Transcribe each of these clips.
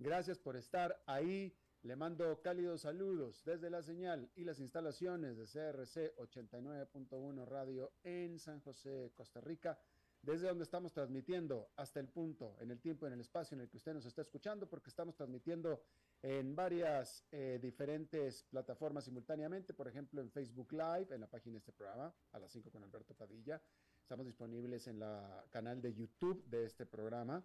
Gracias por estar ahí. Le mando cálidos saludos desde la señal y las instalaciones de CRC 89.1 Radio en San José, Costa Rica, desde donde estamos transmitiendo hasta el punto, en el tiempo, en el espacio en el que usted nos está escuchando, porque estamos transmitiendo en varias eh, diferentes plataformas simultáneamente, por ejemplo en Facebook Live, en la página de este programa, a las 5 con Alberto Padilla. Estamos disponibles en la canal de YouTube de este programa.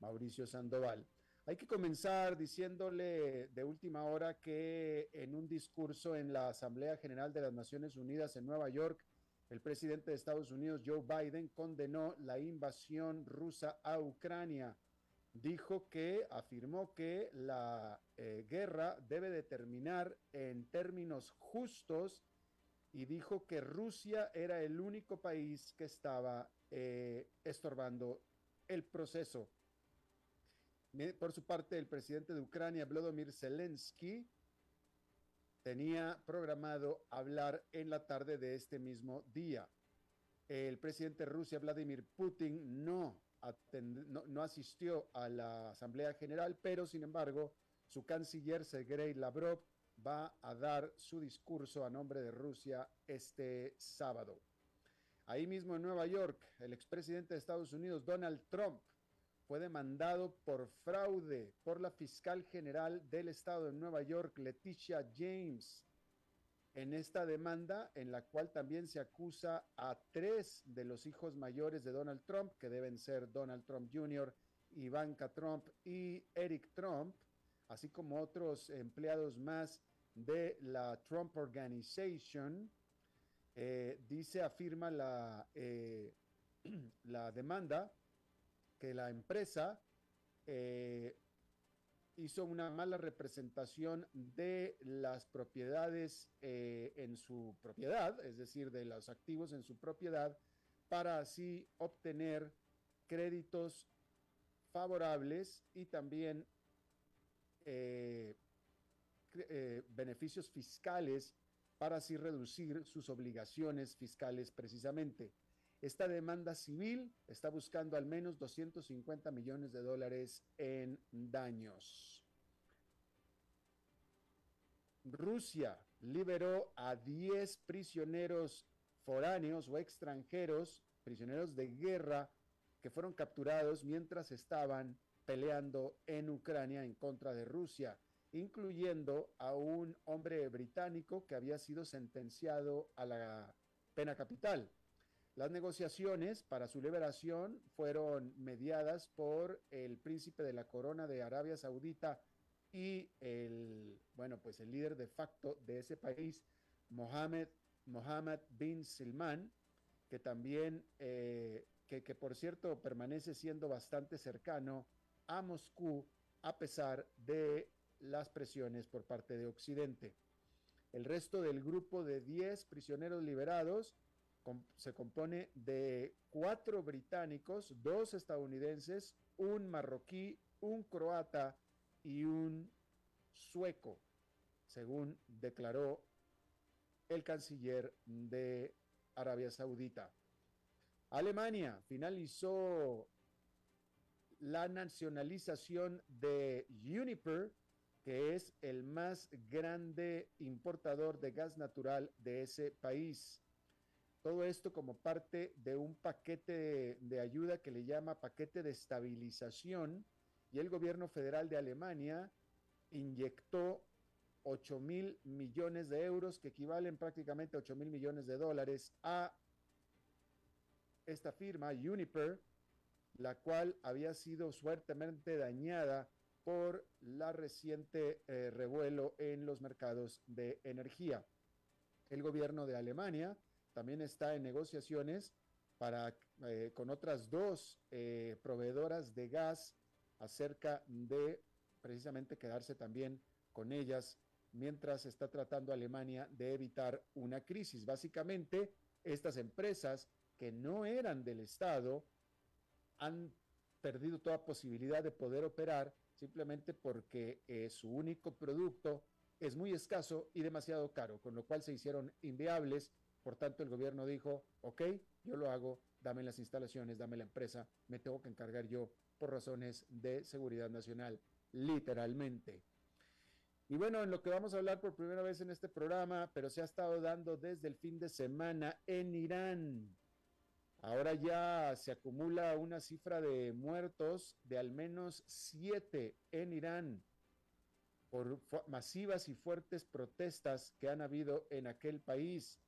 Mauricio Sandoval. Hay que comenzar diciéndole de última hora que en un discurso en la Asamblea General de las Naciones Unidas en Nueva York, el presidente de Estados Unidos, Joe Biden, condenó la invasión rusa a Ucrania. Dijo que, afirmó que la eh, guerra debe de terminar en términos justos y dijo que Rusia era el único país que estaba eh, estorbando el proceso por su parte, el presidente de Ucrania, Vladimir Zelensky, tenía programado hablar en la tarde de este mismo día. El presidente de Rusia, Vladimir Putin, no, no, asistió a la Asamblea General, pero sin embargo, su canciller Sergei Lavrov va a dar su discurso a nombre de Rusia este sábado. Ahí mismo en Nueva York, el expresidente de Estados Unidos, Donald Trump, fue demandado por fraude por la fiscal general del estado de Nueva York, Leticia James. En esta demanda, en la cual también se acusa a tres de los hijos mayores de Donald Trump, que deben ser Donald Trump Jr., Ivanka Trump y Eric Trump, así como otros empleados más de la Trump Organization, eh, dice, afirma la, eh, la demanda que la empresa eh, hizo una mala representación de las propiedades eh, en su propiedad, es decir, de los activos en su propiedad, para así obtener créditos favorables y también eh, beneficios fiscales para así reducir sus obligaciones fiscales precisamente. Esta demanda civil está buscando al menos 250 millones de dólares en daños. Rusia liberó a 10 prisioneros foráneos o extranjeros, prisioneros de guerra, que fueron capturados mientras estaban peleando en Ucrania en contra de Rusia, incluyendo a un hombre británico que había sido sentenciado a la pena capital. Las negociaciones para su liberación fueron mediadas por el príncipe de la corona de Arabia Saudita y el, bueno, pues el líder de facto de ese país, Mohammed, Mohammed bin Salman, que también, eh, que, que por cierto permanece siendo bastante cercano a Moscú a pesar de las presiones por parte de Occidente. El resto del grupo de 10 prisioneros liberados se compone de cuatro británicos, dos estadounidenses, un marroquí, un croata y un sueco, según declaró el canciller de Arabia Saudita. Alemania finalizó la nacionalización de Uniper, que es el más grande importador de gas natural de ese país. Todo esto como parte de un paquete de, ayuda que le llama paquete de estabilización y el gobierno federal de Alemania inyectó 8 mil millones de euros, que equivalen prácticamente a 8 mil millones de dólares, a esta firma, Uniper, la cual había sido fuertemente dañada por la reciente eh, revuelo en los mercados de energía. El gobierno de Alemania también está en negociaciones para, eh, con otras dos eh, proveedoras de gas acerca de precisamente quedarse también con ellas mientras está tratando Alemania de evitar una crisis. Básicamente, estas empresas que no eran del Estado han perdido toda posibilidad de poder operar simplemente porque eh, su único producto es muy escaso y demasiado caro, con lo cual se hicieron inviables por tanto, el gobierno dijo, ok, yo lo hago, dame las instalaciones, dame la empresa, me tengo que encargar yo por razones de seguridad nacional, literalmente. Y bueno, en lo que vamos a hablar por primera vez en este programa, pero se ha estado dando desde el fin de semana en Irán. Ahora ya se acumula una cifra de muertos de al menos siete en Irán por masivas y fuertes protestas que han habido en aquel país.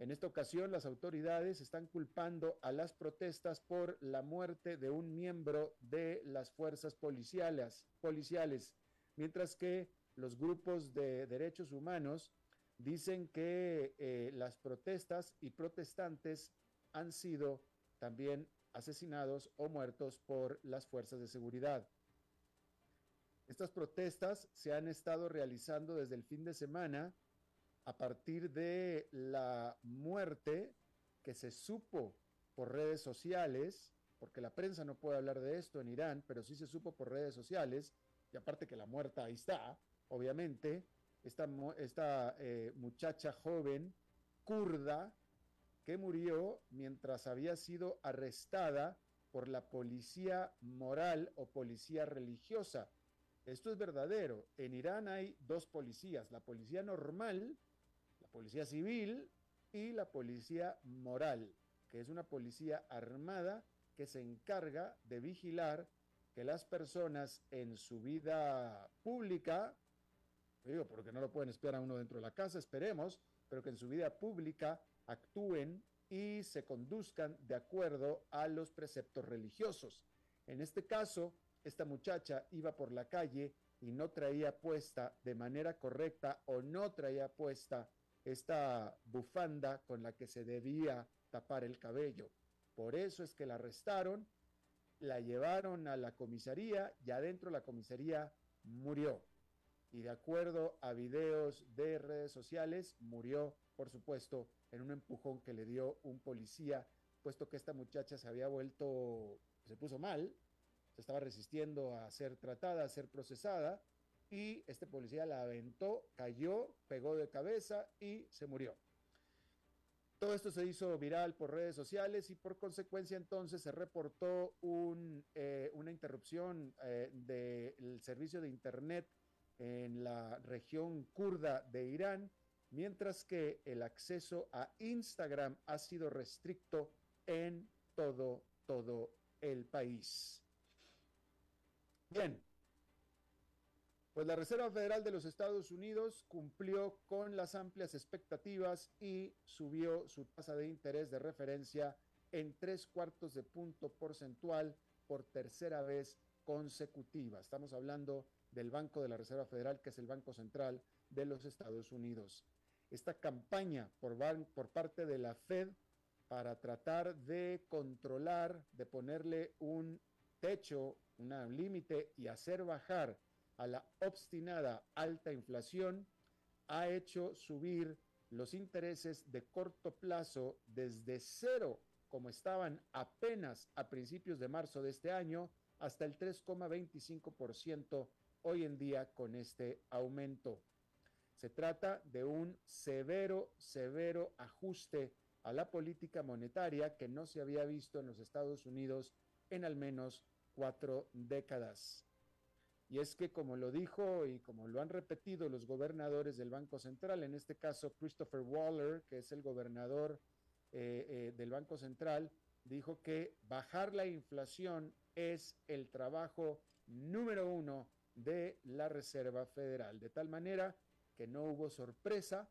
En esta ocasión, las autoridades están culpando a las protestas por la muerte de un miembro de las fuerzas policiales, policiales mientras que los grupos de derechos humanos dicen que eh, las protestas y protestantes han sido también asesinados o muertos por las fuerzas de seguridad. Estas protestas se han estado realizando desde el fin de semana a partir de la muerte que se supo por redes sociales, porque la prensa no puede hablar de esto en Irán, pero sí se supo por redes sociales, y aparte que la muerta ahí está, obviamente, esta, esta eh, muchacha joven kurda que murió mientras había sido arrestada por la policía moral o policía religiosa. Esto es verdadero. En Irán hay dos policías, la policía normal, policía civil y la policía moral, que es una policía armada que se encarga de vigilar que las personas en su vida pública, digo, porque no lo pueden esperar a uno dentro de la casa, esperemos, pero que en su vida pública actúen y se conduzcan de acuerdo a los preceptos religiosos. En este caso, esta muchacha iba por la calle y no traía puesta de manera correcta o no traía puesta esta bufanda con la que se debía tapar el cabello. Por eso es que la arrestaron, la llevaron a la comisaría y adentro de la comisaría murió. Y de acuerdo a videos de redes sociales, murió, por supuesto, en un empujón que le dio un policía, puesto que esta muchacha se había vuelto, se puso mal, se estaba resistiendo a ser tratada, a ser procesada, y este policía la aventó, cayó, pegó de cabeza y se murió. Todo esto se hizo viral por redes sociales y por consecuencia entonces se reportó eh, una interrupción eh, del servicio de Internet en la región kurda de Irán, mientras que el acceso a Instagram ha sido restricto en todo, todo el país. Bien, pues la Reserva Federal de los Estados Unidos cumplió con las amplias expectativas y subió su tasa de interés de referencia en tres cuartos de punto porcentual por tercera vez consecutiva. Estamos hablando del Banco de la Reserva Federal, que es el Banco Central de los Estados Unidos. Esta campaña por, por parte de la Fed para tratar de controlar, de ponerle un techo, un límite y hacer bajar a la obstinada alta inflación ha hecho subir los intereses de corto plazo desde cero, como estaban apenas a principios de marzo de este año, hasta el 3,25% hoy en día con este aumento. Se trata de un severo, severo ajuste a la política monetaria que no se había visto en los Estados Unidos en al menos cuatro décadas. Y es que como lo dijo y como lo han repetido los gobernadores del Banco Central, en este caso Christopher Waller, que es el gobernador eh, eh, del Banco Central, dijo que bajar la inflación es el trabajo número uno de la Reserva Federal, de tal manera que no hubo sorpresa,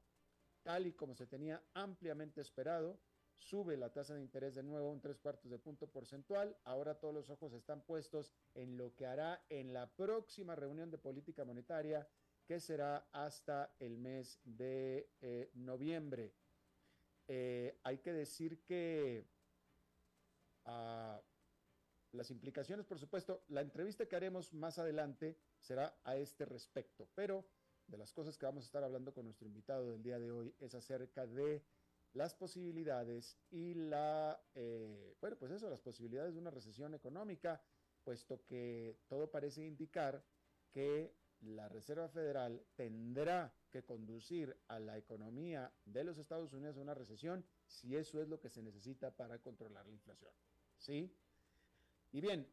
tal y como se tenía ampliamente esperado, sube la tasa de interés de nuevo un tres cuartos de punto porcentual. Ahora todos los ojos están puestos en lo que hará en la próxima reunión de política monetaria, que será hasta el mes de eh, noviembre. Eh, hay que decir que ah, las implicaciones, por supuesto, la entrevista que haremos más adelante será a este respecto, pero de las cosas que vamos a estar hablando con nuestro invitado del día de hoy es acerca de las posibilidades y la, eh, bueno, pues eso, las posibilidades de una recesión económica, puesto que todo parece indicar que la Reserva Federal tendrá que conducir a la economía de los Estados Unidos a una recesión si eso es lo que se necesita para controlar la inflación. ¿Sí? Y bien,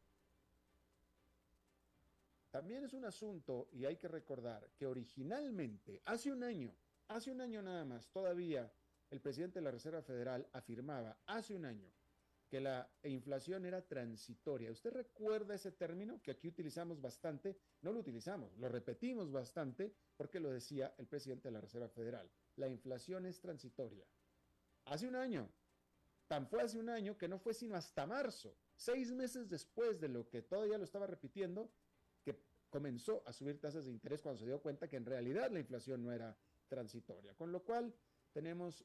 también es un asunto, y hay que recordar, que originalmente, hace un año, hace un año nada más, todavía el presidente de la Reserva Federal afirmaba hace un año que la inflación era transitoria. ¿Usted recuerda ese término que aquí utilizamos bastante? No lo utilizamos, lo repetimos bastante porque lo decía el presidente de la Reserva Federal. La inflación es transitoria. Hace un año, tan fue hace un año que no fue sino hasta marzo, seis meses después de lo que todavía lo estaba repitiendo, que comenzó a subir tasas de interés cuando se dio cuenta que en realidad la inflación no era transitoria. Con lo cual tenemos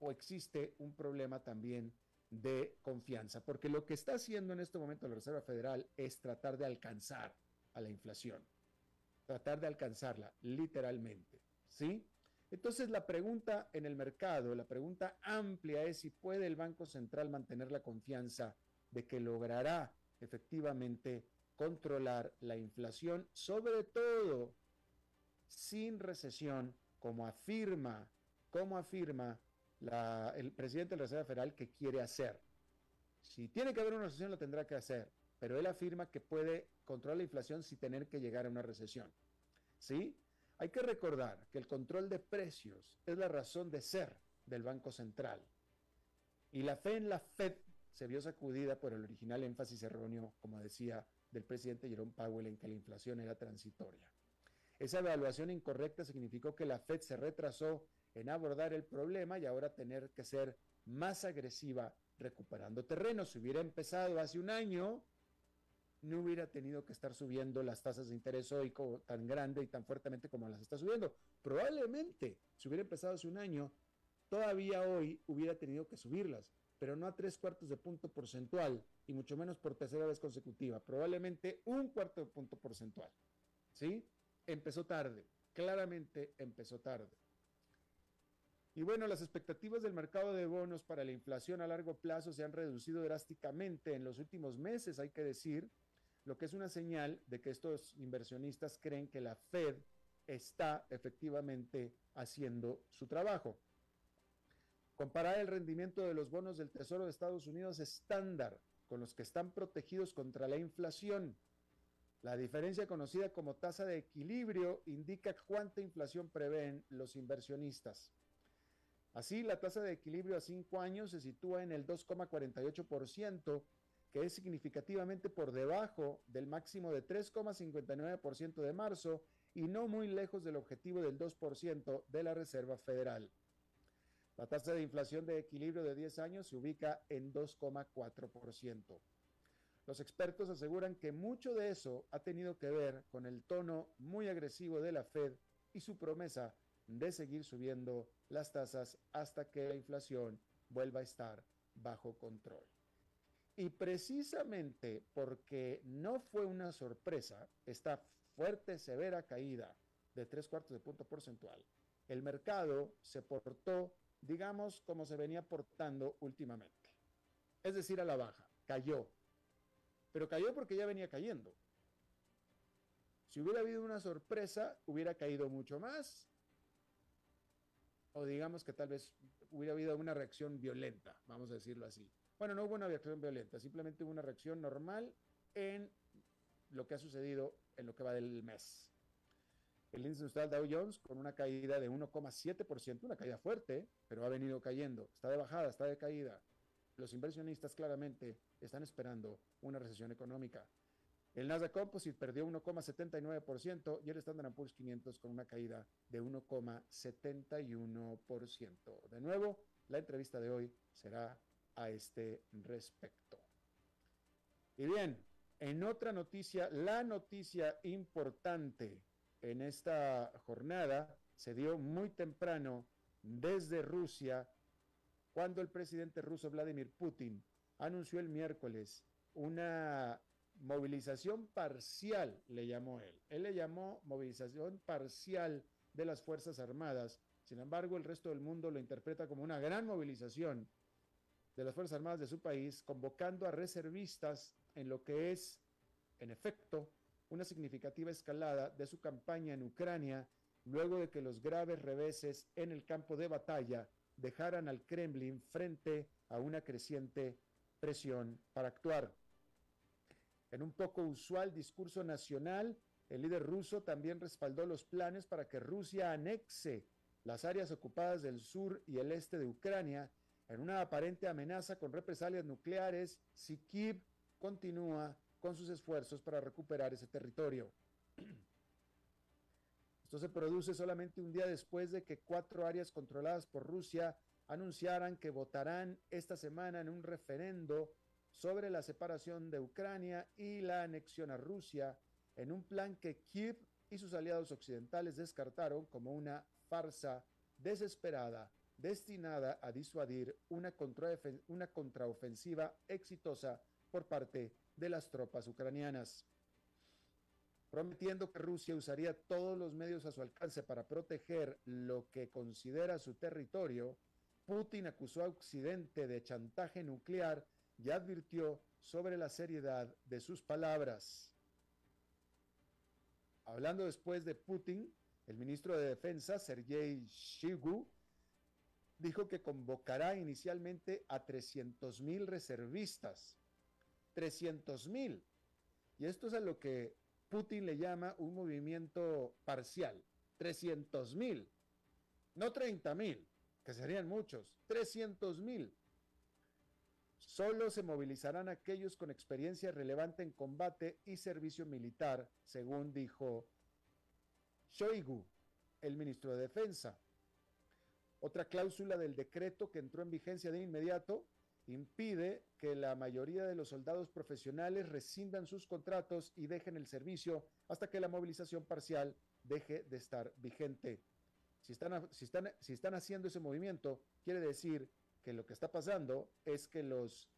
o existe un problema también de confianza, porque lo que está haciendo en este momento la Reserva Federal es tratar de alcanzar a la inflación, tratar de alcanzarla literalmente, ¿sí? Entonces la pregunta en el mercado, la pregunta amplia es si puede el Banco Central mantener la confianza de que logrará efectivamente controlar la inflación, sobre todo sin recesión, como afirma, como afirma el presidente de la Reserva Federal que quiere hacer. Si tiene que haber una recesión, lo tendrá que hacer, pero él afirma que puede controlar la inflación sin tener que llegar a una recesión. ¿Sí? Hay que recordar que el control de precios es la razón de ser del Banco Central. Y la fe en la Fed se vio sacudida por el original énfasis erróneo, como decía, del presidente Jerome Powell en que la inflación era transitoria. Esa evaluación incorrecta significó que la Fed se retrasó en abordar el problema y ahora tener que ser más agresiva recuperando terreno. Si hubiera empezado hace un año, no hubiera tenido que estar subiendo las tasas de interés hoy tan grande y tan fuertemente como las está subiendo. Probablemente, si hubiera empezado hace un año, todavía hoy hubiera tenido que subirlas, pero no a tres cuartos de punto porcentual y mucho menos por tercera vez consecutiva, probablemente un cuarto de punto porcentual. ¿Sí? Empezó tarde, claramente empezó tarde. Y bueno, las expectativas del mercado de bonos para la inflación a largo plazo se han reducido drásticamente en los últimos meses, hay que decir, lo que es una señal de que estos inversionistas creen que la Fed está efectivamente haciendo su trabajo. Comparar el rendimiento de los bonos del Tesoro de Estados Unidos estándar con los que están protegidos contra la inflación. La diferencia conocida como tasa de equilibrio indica cuánta inflación prevén los inversionistas. Así, la tasa de equilibrio a cinco años se sitúa en el 2,48%, que es significativamente por debajo del máximo de 3,59% de marzo y no muy lejos del objetivo del 2% de la Reserva Federal. La tasa de inflación de equilibrio de 10 años se ubica en 2,4%. Los expertos aseguran que mucho de eso ha tenido que ver con el tono muy agresivo de la Fed y su promesa de seguir subiendo las tasas hasta que la inflación vuelva a estar bajo control. Y precisamente porque no fue una sorpresa esta fuerte, severa caída de tres cuartos de punto porcentual, el mercado se portó, digamos, como se venía portando últimamente. Es decir, a la baja, cayó. Pero cayó porque ya venía cayendo. Si hubiera habido una sorpresa, hubiera caído mucho más o digamos que tal vez hubiera habido una reacción violenta, vamos a decirlo así. Bueno, no hubo una reacción violenta, simplemente hubo una reacción normal en lo que ha sucedido en lo que va del mes. El índice industrial Dow Jones con una caída de 1,7%, una caída fuerte, pero ha venido cayendo. Está de bajada, está de caída. Los inversionistas claramente están esperando una recesión económica. El Nasdaq Composite perdió 1,79% y el Standard Poor's 500 con una caída de 1,71%. De nuevo, la entrevista de hoy será a este respecto. Y bien, en otra noticia, la noticia importante en esta jornada se dio muy temprano desde Rusia, cuando el presidente ruso Vladimir Putin anunció el miércoles una movilización parcial, le llamó él. Él le llamó movilización parcial de las Fuerzas Armadas. Sin embargo, el resto del mundo lo interpreta como una gran movilización de las Fuerzas Armadas de su país, convocando a reservistas en lo que es, en efecto, una significativa escalada de su campaña en Ucrania luego de que los graves reveses en el campo de batalla dejaran al Kremlin frente a una creciente presión para actuar. En un poco usual discurso nacional, el líder ruso también respaldó los planes para que Rusia anexe las áreas ocupadas del sur y el este de Ucrania en una aparente amenaza con represalias nucleares si Kiev continúa con sus esfuerzos para recuperar ese territorio. Esto se produce solamente un día después de que cuatro áreas controladas por Rusia anunciaran que votarán esta semana en un referendo sobre la separación de Ucrania y la anexión a Rusia en un plan que Kiev y sus aliados occidentales descartaron como una farsa desesperada destinada a disuadir una, contraofensiva exitosa por parte de las tropas ucranianas. Prometiendo que Rusia usaría todos los medios a su alcance para proteger lo que considera su territorio, Putin acusó a Occidente de chantaje nuclear y advirtió sobre la seriedad de sus palabras. Hablando después de Putin, el ministro de Defensa, Sergei Shoigu, dijo que convocará inicialmente a 300.000 reservistas. 300.000. Y esto es a lo que Putin le llama un movimiento parcial. 300.000. No 30.000, que serían muchos. 300.000. Solo se movilizarán aquellos con experiencia relevante en combate y servicio militar, según dijo Shoigu, el ministro de Defensa. Otra cláusula del decreto que entró en vigencia de inmediato impide que la mayoría de los soldados profesionales rescindan sus contratos y dejen el servicio hasta que la movilización parcial deje de estar vigente. Si están, si están, si están haciendo ese movimiento, quiere decir que lo que está pasando es que los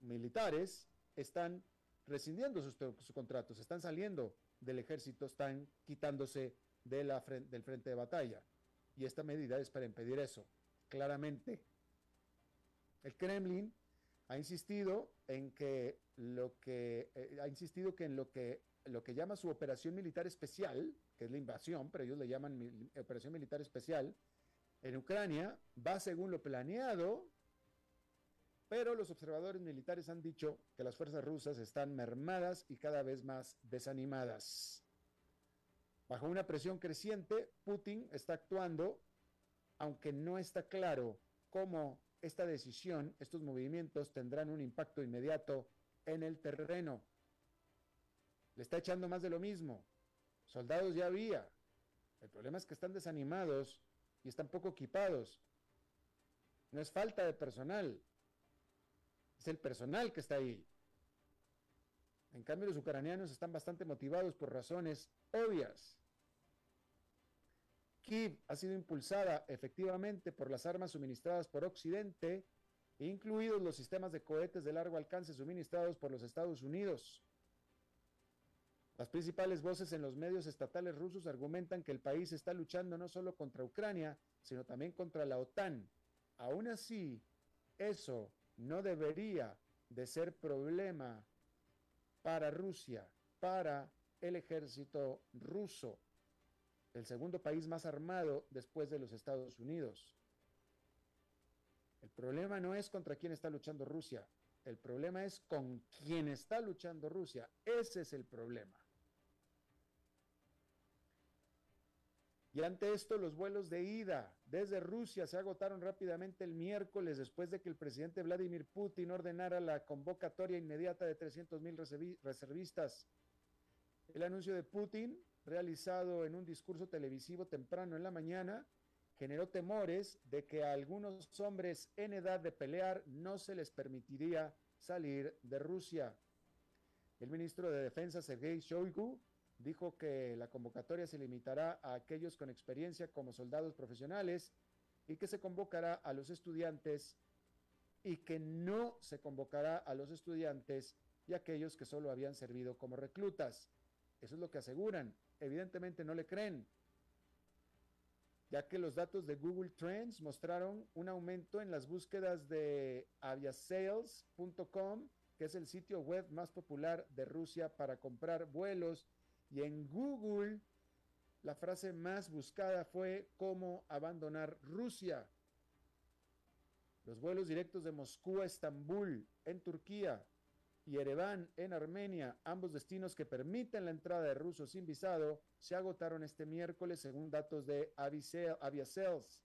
militares están rescindiendo sus, contratos, están saliendo del ejército, están quitándose del frente de batalla. Y esta medida es para impedir eso, claramente. El Kremlin ha insistido en que lo que eh, ha insistido que en lo que lo que llama su operación militar especial, que es la invasión, pero ellos le llaman operación militar especial, en Ucrania va según lo planeado, pero los observadores militares han dicho que las fuerzas rusas están mermadas y cada vez más desanimadas. Bajo una presión creciente, Putin está actuando, aunque no está claro cómo esta decisión, estos movimientos tendrán un impacto inmediato en el terreno. Le está echando más de lo mismo. Soldados ya había. El problema es que están desanimados y están poco equipados. No es falta de personal. Es el personal que está ahí. En cambio, los ucranianos están bastante motivados por razones obvias. Kiev ha sido impulsada efectivamente por las armas suministradas por Occidente, incluidos los sistemas de cohetes de largo alcance suministrados por los Estados Unidos. Las principales voces en los medios estatales rusos argumentan que el país está luchando no solo contra Ucrania, sino también contra la OTAN. Aún así, eso no debería de ser problema para Rusia, para el ejército ruso. El segundo país más armado después de los Estados Unidos. El problema no es contra quién está luchando Rusia, el problema es con quién está luchando Rusia. Ese es el problema. Y ante esto, los vuelos de ida desde Rusia se agotaron rápidamente el miércoles después de que el presidente Vladimir Putin ordenara la convocatoria inmediata de 300 mil reservistas. El anuncio de Putin, realizado en un discurso televisivo temprano en la mañana, generó temores de que a algunos hombres en edad de pelear no se les permitiría salir de Rusia. El ministro de Defensa, Sergei Shoigu, dijo que la convocatoria se limitará a aquellos con experiencia como soldados profesionales y que se convocará a los estudiantes y que no se convocará a los estudiantes y aquellos que solo habían servido como reclutas. Eso es lo que aseguran. Evidentemente no le creen, ya que los datos de Google Trends mostraron un aumento en las búsquedas de aviasales.com, que es el sitio web más popular de Rusia para comprar vuelos y en Google, la frase más buscada fue cómo abandonar Rusia. Los vuelos directos de Moscú a Estambul, en Turquía, y Ereván, en Armenia, ambos destinos que permiten la entrada de rusos sin visado, se agotaron este miércoles según datos de Aviasales.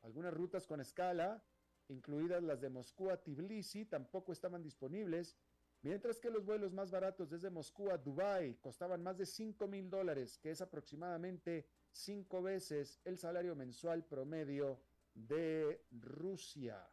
Algunas rutas con escala, incluidas las de Moscú a Tbilisi, tampoco estaban disponibles Mientras que los vuelos más baratos desde Moscú a Dubái costaban más de 5 mil dólares, que es aproximadamente cinco veces el salario mensual promedio de Rusia.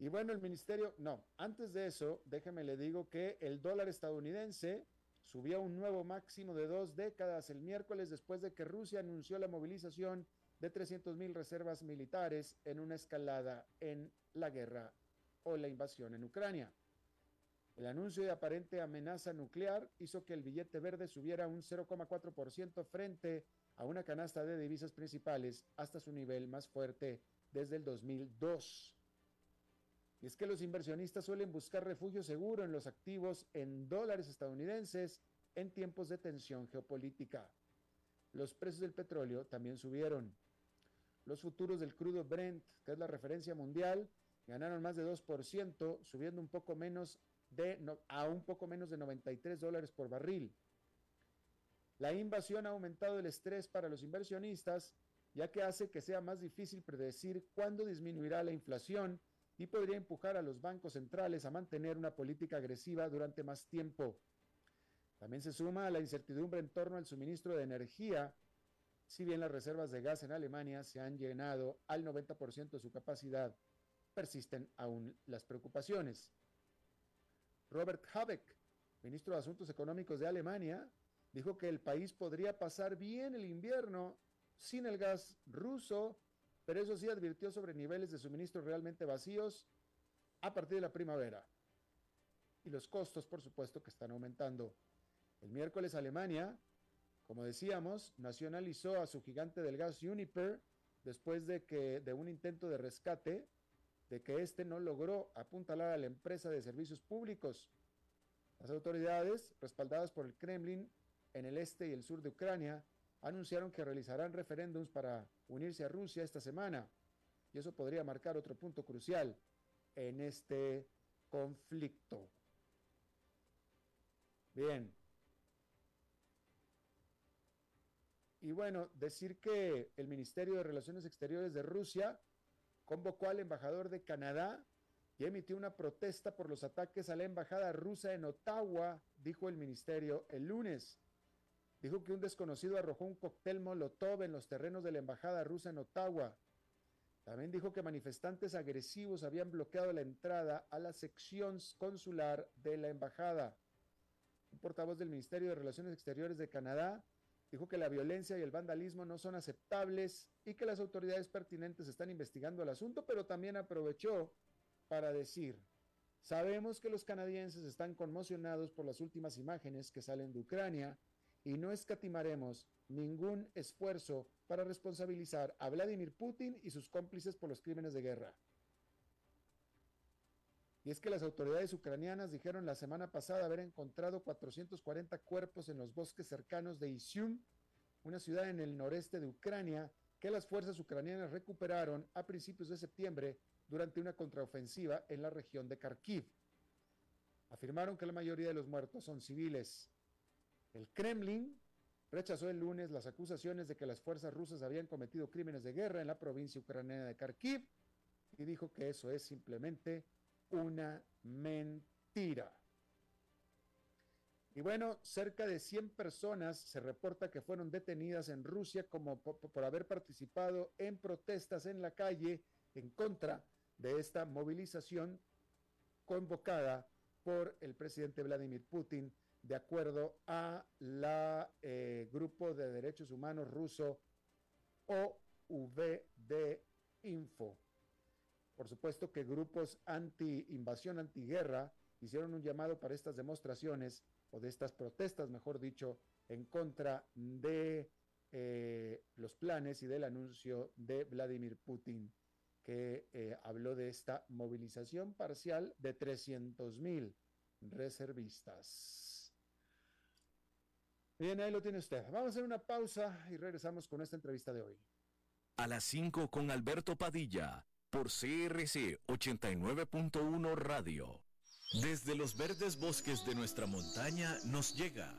Y bueno, el ministerio, no, antes de eso, déjeme le digo que el dólar estadounidense subió a un nuevo máximo de dos décadas el miércoles después de que Rusia anunció la movilización de 300 mil reservas militares en una escalada en la guerra o la invasión en Ucrania. El anuncio de aparente amenaza nuclear hizo que el billete verde subiera un 0,4% frente a una canasta de divisas principales hasta su nivel más fuerte desde el 2002. Y es que los inversionistas suelen buscar refugio seguro en los activos en dólares estadounidenses en tiempos de tensión geopolítica. Los precios del petróleo también subieron. Los futuros del crudo Brent, que es la referencia mundial, ganaron más de 2%, subiendo un poco menos de, a un poco menos de 93 dólares por barril. La invasión ha aumentado el estrés para los inversionistas, ya que hace que sea más difícil predecir cuándo disminuirá la inflación y podría empujar a los bancos centrales a mantener una política agresiva durante más tiempo. También se suma a la incertidumbre en torno al suministro de energía, si bien las reservas de gas en Alemania se han llenado al 90% de su capacidad, persisten aún las preocupaciones. Robert Habeck, ministro de Asuntos Económicos de Alemania, dijo que el país podría pasar bien el invierno sin el gas ruso, pero eso sí advirtió sobre niveles de suministro realmente vacíos a partir de la primavera. Y los costos, por supuesto, que están aumentando. El miércoles Alemania como decíamos, nacionalizó a su gigante del gas Uniper después de que de un intento de rescate de que éste no logró apuntalar a la empresa de servicios públicos. Las autoridades, respaldadas por el Kremlin en el este y el sur de Ucrania, anunciaron que realizarán referéndums para unirse a Rusia esta semana. Y eso podría marcar otro punto crucial en este conflicto. Bien, Y bueno, decir que el Ministerio de Relaciones Exteriores de Rusia convocó al embajador de Canadá y emitió una protesta por los ataques a la embajada rusa en Ottawa, dijo el ministerio el lunes. Dijo que un desconocido arrojó un cóctel Molotov en los terrenos de la embajada rusa en Ottawa. También dijo que manifestantes agresivos habían bloqueado la entrada a la sección consular de la embajada. Un portavoz del Ministerio de Relaciones Exteriores de Canadá Dijo que la violencia y el vandalismo no son aceptables y que las autoridades pertinentes están investigando el asunto, pero también aprovechó para decir, sabemos que los canadienses están conmocionados por las últimas imágenes que salen de Ucrania y no escatimaremos ningún esfuerzo para responsabilizar a Vladimir Putin y sus cómplices por los crímenes de guerra. Y es que las autoridades ucranianas dijeron la semana pasada haber encontrado 440 cuerpos en los bosques cercanos de Isium, una ciudad en el noreste de Ucrania, que las fuerzas ucranianas recuperaron a principios de septiembre durante una contraofensiva en la región de Kharkiv. Afirmaron que la mayoría de los muertos son civiles. El Kremlin rechazó el lunes las acusaciones de que las fuerzas rusas habían cometido crímenes de guerra en la provincia ucraniana de Kharkiv y dijo que eso es simplemente una mentira. Y bueno, cerca de 100 personas se reporta que fueron detenidas en Rusia como por, por, haber participado en protestas en la calle en contra de esta movilización convocada por el presidente Vladimir Putin, de acuerdo a la eh, Grupo de Derechos Humanos ruso OVD Info. Por supuesto que grupos anti-invasión, anti-guerra, hicieron un llamado para estas demostraciones, o de estas protestas, mejor dicho, en contra de eh, los planes y del anuncio de Vladimir Putin, que eh, habló de esta movilización parcial de 300 mil reservistas. Bien, ahí lo tiene usted. Vamos a hacer una pausa y regresamos con esta entrevista de hoy. A las 5 con Alberto Padilla por CRC 89.1 Radio. Desde los verdes bosques de nuestra montaña nos llega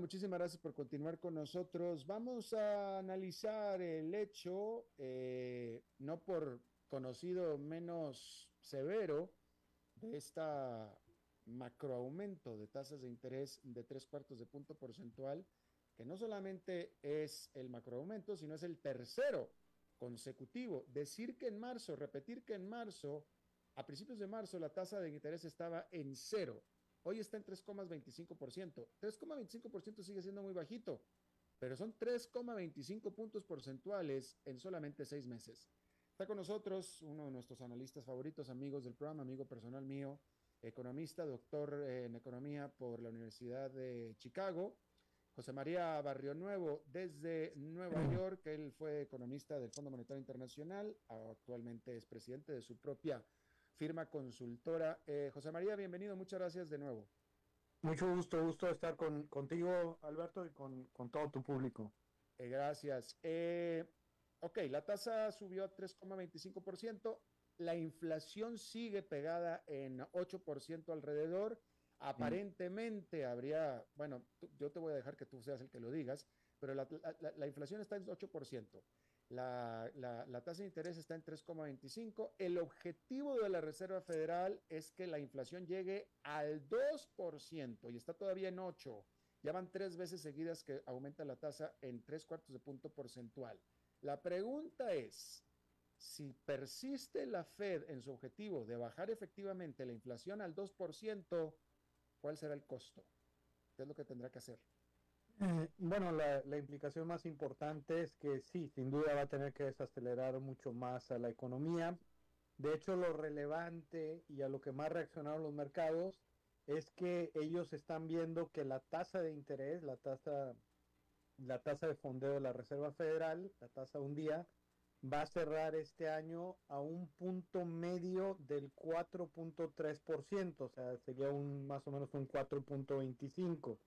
Muchísimas gracias por continuar con nosotros. Vamos a analizar el hecho, eh, no por conocido menos severo, de esta macroaumento de tasas de interés de tres cuartos de punto porcentual, que no solamente es el macroaumento, sino es el tercero consecutivo. Decir que en marzo, repetir que en marzo, a principios de marzo, la tasa de interés estaba en cero. Hoy está en 3,25%. 3,25% sigue siendo muy bajito, pero son 3,25 puntos porcentuales en solamente seis meses. Está con nosotros uno de nuestros analistas favoritos, amigos del programa, amigo personal mío, economista, doctor en economía por la Universidad de Chicago, José María Barrio Nuevo, desde Nueva York. Él fue economista del Fondo Monetario Internacional, actualmente es presidente de su propia firma consultora. Eh, José María, bienvenido, muchas gracias de nuevo. Mucho gusto, gusto estar con, contigo, Alberto, y con, con todo tu público. Eh, gracias. Eh, ok, la tasa subió a 3,25%, la inflación sigue pegada en 8% alrededor Aparentemente habría, bueno, yo te voy a dejar que tú seas el que lo digas, pero la, la, inflación está en 8%, la, tasa de interés está en 3,25%, el objetivo de la Reserva Federal es que la inflación llegue al 2% y está todavía en 8%. Ya van tres veces seguidas que aumenta la tasa en tres cuartos de punto porcentual. La pregunta es, si persiste la Fed en su objetivo de bajar efectivamente la inflación al 2%, ¿Cuál será el costo? ¿Qué es lo que tendrá que hacer? Eh, bueno, la, implicación más importante es que sí, sin duda va a tener que desacelerar mucho más a la economía. De hecho, lo relevante y a lo que más reaccionaron los mercados es que ellos están viendo que la tasa de interés, la tasa, la tasa de fondeo de la Reserva Federal, la tasa un día, va a cerrar este año a un punto medio del 4.3%, o sea, sería un más o menos un 4.25.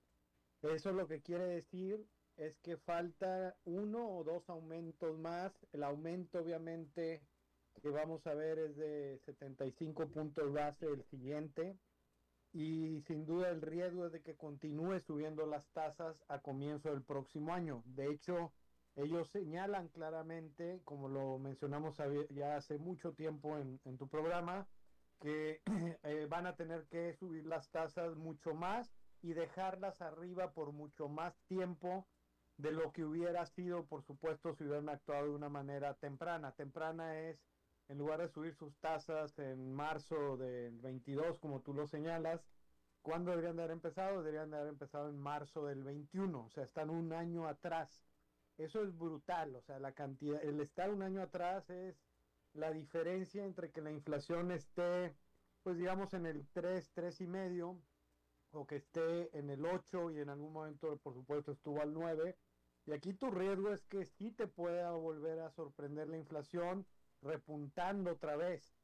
Eso lo que quiere decir es que falta uno o dos aumentos más. El aumento obviamente que vamos a ver es de 75 puntos base el siguiente. Y sin duda el riesgo es de que continúe subiendo las tasas a comienzo del próximo año. De hecho, ellos señalan claramente, como lo mencionamos ya hace mucho tiempo en, tu programa, que eh, van a tener que subir las tasas mucho más y dejarlas arriba por mucho más tiempo de lo que hubiera sido, por supuesto, si hubieran actuado de una manera temprana. Temprana es, en lugar de subir sus tasas en marzo del 22, como tú lo señalas, ¿cuándo deberían de haber empezado? Deberían de haber empezado en marzo del 21, o sea, están un año atrás. Eso es brutal, o sea, la cantidad, el estar un año atrás es la diferencia entre que la inflación esté, pues digamos, en el 3, 3 y medio, o que esté en el 8 y en algún momento, por supuesto, estuvo al 9. Y aquí tu riesgo es que sí te pueda volver a sorprender la inflación repuntando otra vez.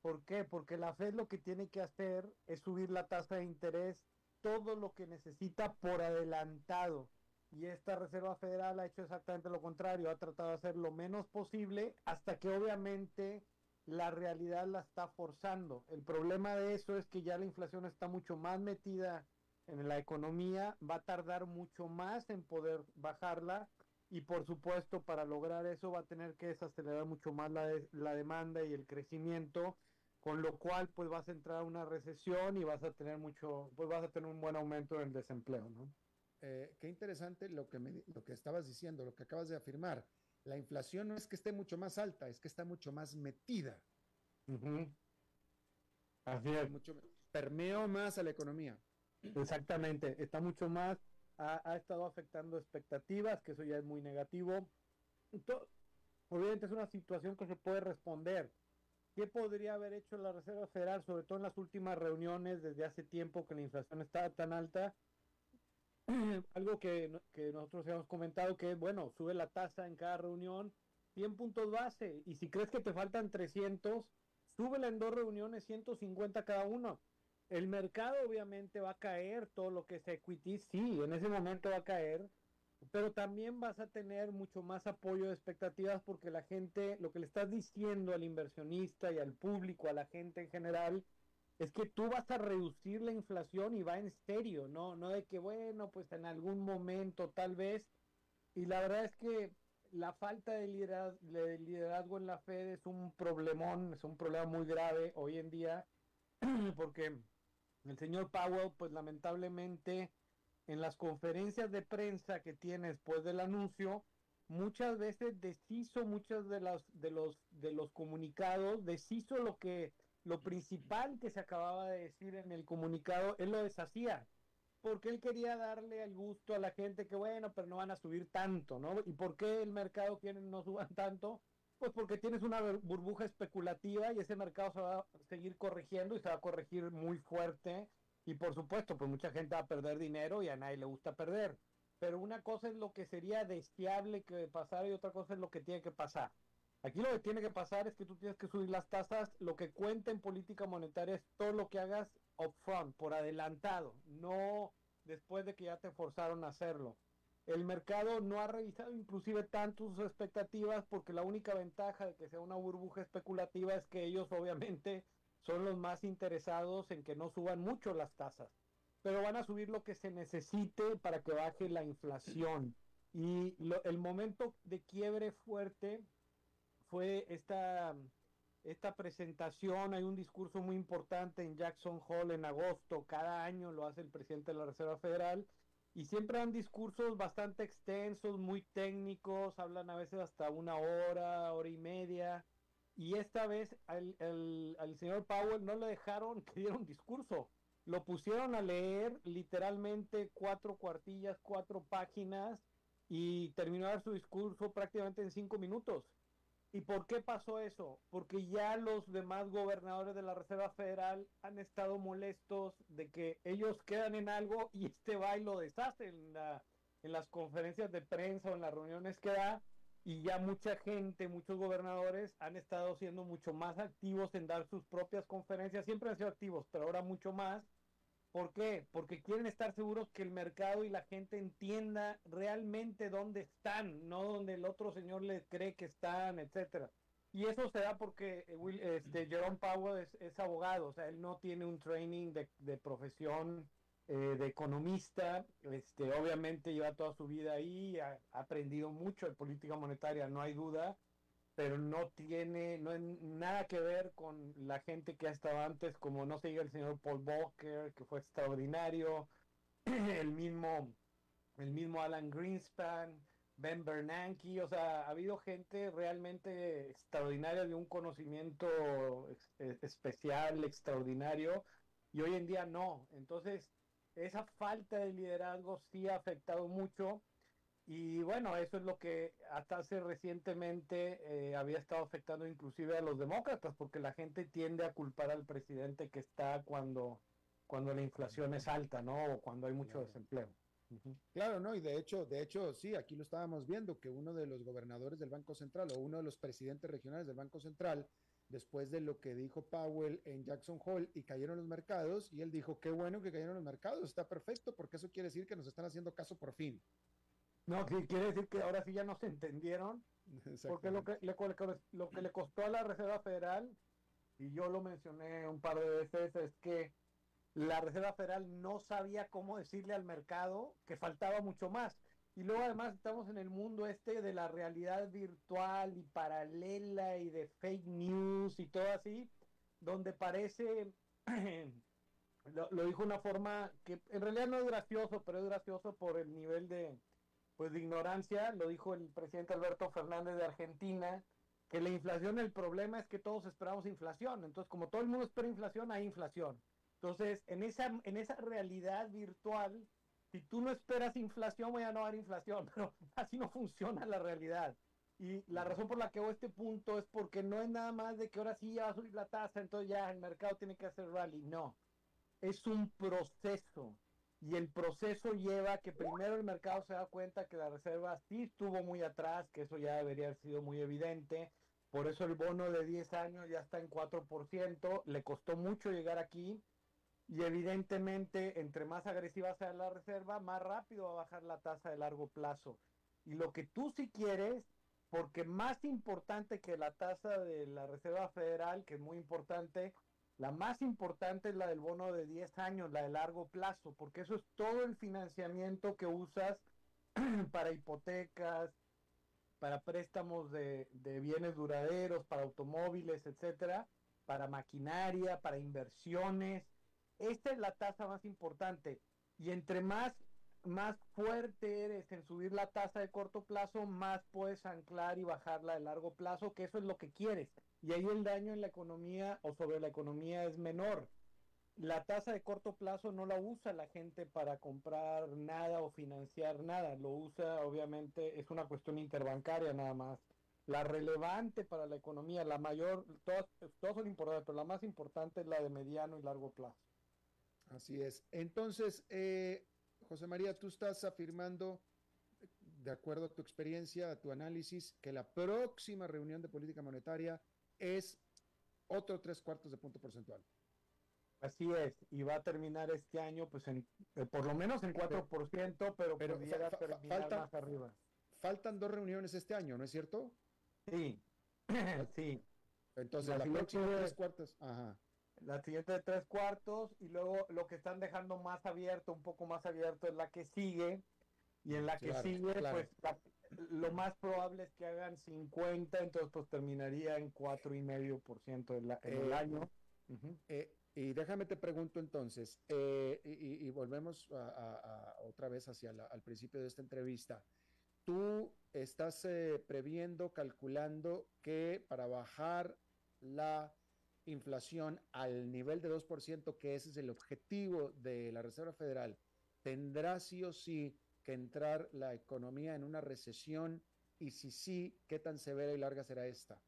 ¿Por qué? Porque la Fed lo que tiene que hacer es subir la tasa de interés todo lo que necesita por adelantado. Y esta Reserva Federal ha hecho exactamente lo contrario, ha tratado de hacer lo menos posible hasta que obviamente la realidad la está forzando. El problema de eso es que ya la inflación está mucho más metida en la economía, va a tardar mucho más en poder bajarla y por supuesto para lograr eso va a tener que desacelerar mucho más la, la demanda y el crecimiento, con lo cual pues vas a entrar a una recesión y vas a tener mucho, pues vas a tener un buen aumento en el desempleo, ¿no? Eh, qué interesante lo que, lo que estabas diciendo, lo que acabas de afirmar. La inflación no es que esté mucho más alta, es que está mucho más metida. Así es. Mucho, permeó más a la economía. Exactamente, está mucho más, ha, estado afectando expectativas, que eso ya es muy negativo. obviamente es una situación que se puede responder. ¿Qué podría haber hecho la Reserva Federal, sobre todo en las últimas reuniones desde hace tiempo que la inflación estaba tan alta? Algo que, nosotros hemos comentado que es, bueno, sube la tasa en cada reunión 100 puntos base y si crees que te faltan 300, súbela en dos reuniones 150 cada uno. El mercado obviamente va a caer, todo lo que es equity, sí, en ese momento va a caer, pero también vas a tener mucho más apoyo de expectativas porque la gente, lo que le estás diciendo al inversionista y al público, a la gente en general, es que tú vas a reducir la inflación y va en serio, ¿no? No de que, bueno, pues en algún momento tal vez. Y la verdad es que la falta de liderazgo, en la Fed es un problemón, es un problema muy grave hoy en día, porque el señor Powell, pues lamentablemente, en las conferencias de prensa que tiene después del anuncio, muchas veces deshizo muchos de los, de los, de los comunicados, deshizo lo que lo principal que se acababa de decir en el comunicado, él lo deshacía, porque él quería darle el gusto a la gente que bueno, pero no van a subir tanto, ¿no? ¿Y por qué el mercado quiere no suban tanto? Pues porque tienes una burbuja especulativa y ese mercado se va a seguir corrigiendo y se va a corregir muy fuerte. Y por supuesto, pues mucha gente va a perder dinero y a nadie le gusta perder. Pero una cosa es lo que sería deseable que pasara y otra cosa es lo que tiene que pasar. Aquí lo que tiene que pasar es que tú tienes que subir las tasas. Lo que cuenta en política monetaria es todo lo que hagas upfront, por adelantado, no después de que ya te forzaron a hacerlo. El mercado no ha revisado inclusive tanto sus expectativas porque la única ventaja de que sea una burbuja especulativa es que ellos obviamente son los más interesados en que no suban mucho las tasas, pero van a subir lo que se necesite para que baje la inflación. Y el momento de quiebre fuerte fue esta, esta presentación, hay un discurso muy importante en Jackson Hall en agosto, cada año lo hace el presidente de la Reserva Federal, y siempre han discursos bastante extensos, muy técnicos, hablan a veces hasta una hora, hora y media, y esta vez al, al señor Powell no le dejaron que diera un discurso, lo pusieron a leer literalmente cuatro cuartillas, cuatro páginas, y terminó su discurso prácticamente en cinco minutos ¿Y por qué pasó eso? Porque ya los demás gobernadores de la Reserva Federal han estado molestos de que ellos quedan en algo y este va y lo deshace en, en las conferencias de prensa o en las reuniones que da. Y ya mucha gente, muchos gobernadores han estado siendo mucho más activos en dar sus propias conferencias. Siempre han sido activos, pero ahora mucho más ¿Por qué? Porque quieren estar seguros que el mercado y la gente entienda realmente dónde están, no donde el otro señor les cree que están, etcétera. Y eso se da porque eh, Will, este, Jerome Powell es, abogado, o sea, él no tiene un training de, profesión eh, de economista, este, obviamente lleva toda su vida ahí, ha aprendido mucho de política monetaria, no hay duda, pero no tiene no nada que ver con la gente que ha estado antes, como no se el señor Paul Volcker, que fue extraordinario, el mismo, el mismo Alan Greenspan, Ben Bernanke, o sea, ha habido gente realmente extraordinaria de un conocimiento e, especial, extraordinario, y hoy en día no. Entonces, esa falta de liderazgo sí ha afectado mucho y bueno, eso es lo que hasta hace recientemente eh, había estado afectando inclusive a los demócratas, porque la gente tiende a culpar al presidente que está cuando, cuando la inflación es alta, ¿no? O cuando hay mucho desempleo. Claro, no, y de hecho, de hecho, sí, aquí lo estábamos viendo, que uno de los gobernadores del Banco Central o uno de los presidentes regionales del Banco Central, después de lo que dijo Powell en Jackson Hole y cayeron los mercados, y él dijo, qué bueno que cayeron los mercados, está perfecto, porque eso quiere decir que nos están haciendo caso por fin. No, que quiere decir que ahora sí ya no se entendieron. Porque lo que, le, lo que le costó a la Reserva Federal, y yo lo mencioné un par de veces, es que la Reserva Federal no sabía cómo decirle al mercado que faltaba mucho más. Y luego además estamos en el mundo este de la realidad virtual y paralela y de fake news y todo así, donde parece, lo, lo dijo una forma que en realidad no es gracioso, pero es gracioso por el nivel de, pues de ignorancia, lo dijo el presidente Alberto Fernández de Argentina, que la inflación, el problema es que todos esperamos inflación, entonces como todo el mundo espera inflación, hay inflación. Entonces, en esa, en esa realidad virtual, si tú no esperas inflación, voy a no haber inflación, pero así no funciona la realidad. Y la razón por la que hago este punto es porque no es nada más de que ahora sí ya va a subir la tasa, entonces ya el mercado tiene que hacer rally. No, es un proceso y el proceso lleva que primero el mercado se da cuenta que la reserva sí estuvo muy atrás, que eso ya debería haber sido muy evidente. Por eso el bono de 10 años ya está en 4%, le costó mucho llegar aquí y evidentemente entre más agresiva sea la reserva, más rápido va a bajar la tasa de largo plazo. Y lo que tú sí quieres, porque más importante que la tasa de la Reserva Federal, que es muy importante, la más importante es la del bono de 10 años, la de largo plazo, porque eso es todo el financiamiento que usas para hipotecas, para préstamos de, bienes duraderos, para automóviles, etcétera, para maquinaria, para inversiones. Esta es la tasa más importante. Y entre más, más fuerte eres en subir la tasa de corto plazo, más puedes anclar y bajarla de largo plazo, que eso es lo que quieres y ahí el daño en la economía o sobre la economía es menor. La tasa de corto plazo no la usa la gente para comprar nada o financiar nada, lo usa obviamente, es una cuestión interbancaria nada más. La relevante para la economía, la mayor, todas, todas son importantes, pero la más importante es la de mediano y largo plazo. Así es. Entonces, eh, José María, tú estás afirmando, de acuerdo a tu experiencia, a tu análisis, que la próxima reunión de política monetaria es otro tres cuartos de punto porcentual. Así es, y va a terminar este año, pues en, eh, por lo menos en 4%, pero, pero pudiera terminar más arriba. Faltan dos reuniones este año, ¿no es cierto? Sí, sí. Entonces, la, próxima tres cuartos, ajá. La siguiente de tres cuartos, y luego lo que están dejando más abierto, un poco más abierto, es la que sigue, y en la que sigue, pues lo más probable es que hagan 50, entonces pues terminaría en 4,5% en, la, en el eh, año. Eh, y déjame te pregunto entonces, eh, y, volvemos a, otra vez hacia al principio de esta entrevista. ¿Tú estás previendo, calculando que para bajar la inflación al nivel de 2%, que ese es el objetivo de la Reserva Federal, tendrá sí o sí entrar la economía en una recesión Y si sí, ¿qué tan severa y larga será esta?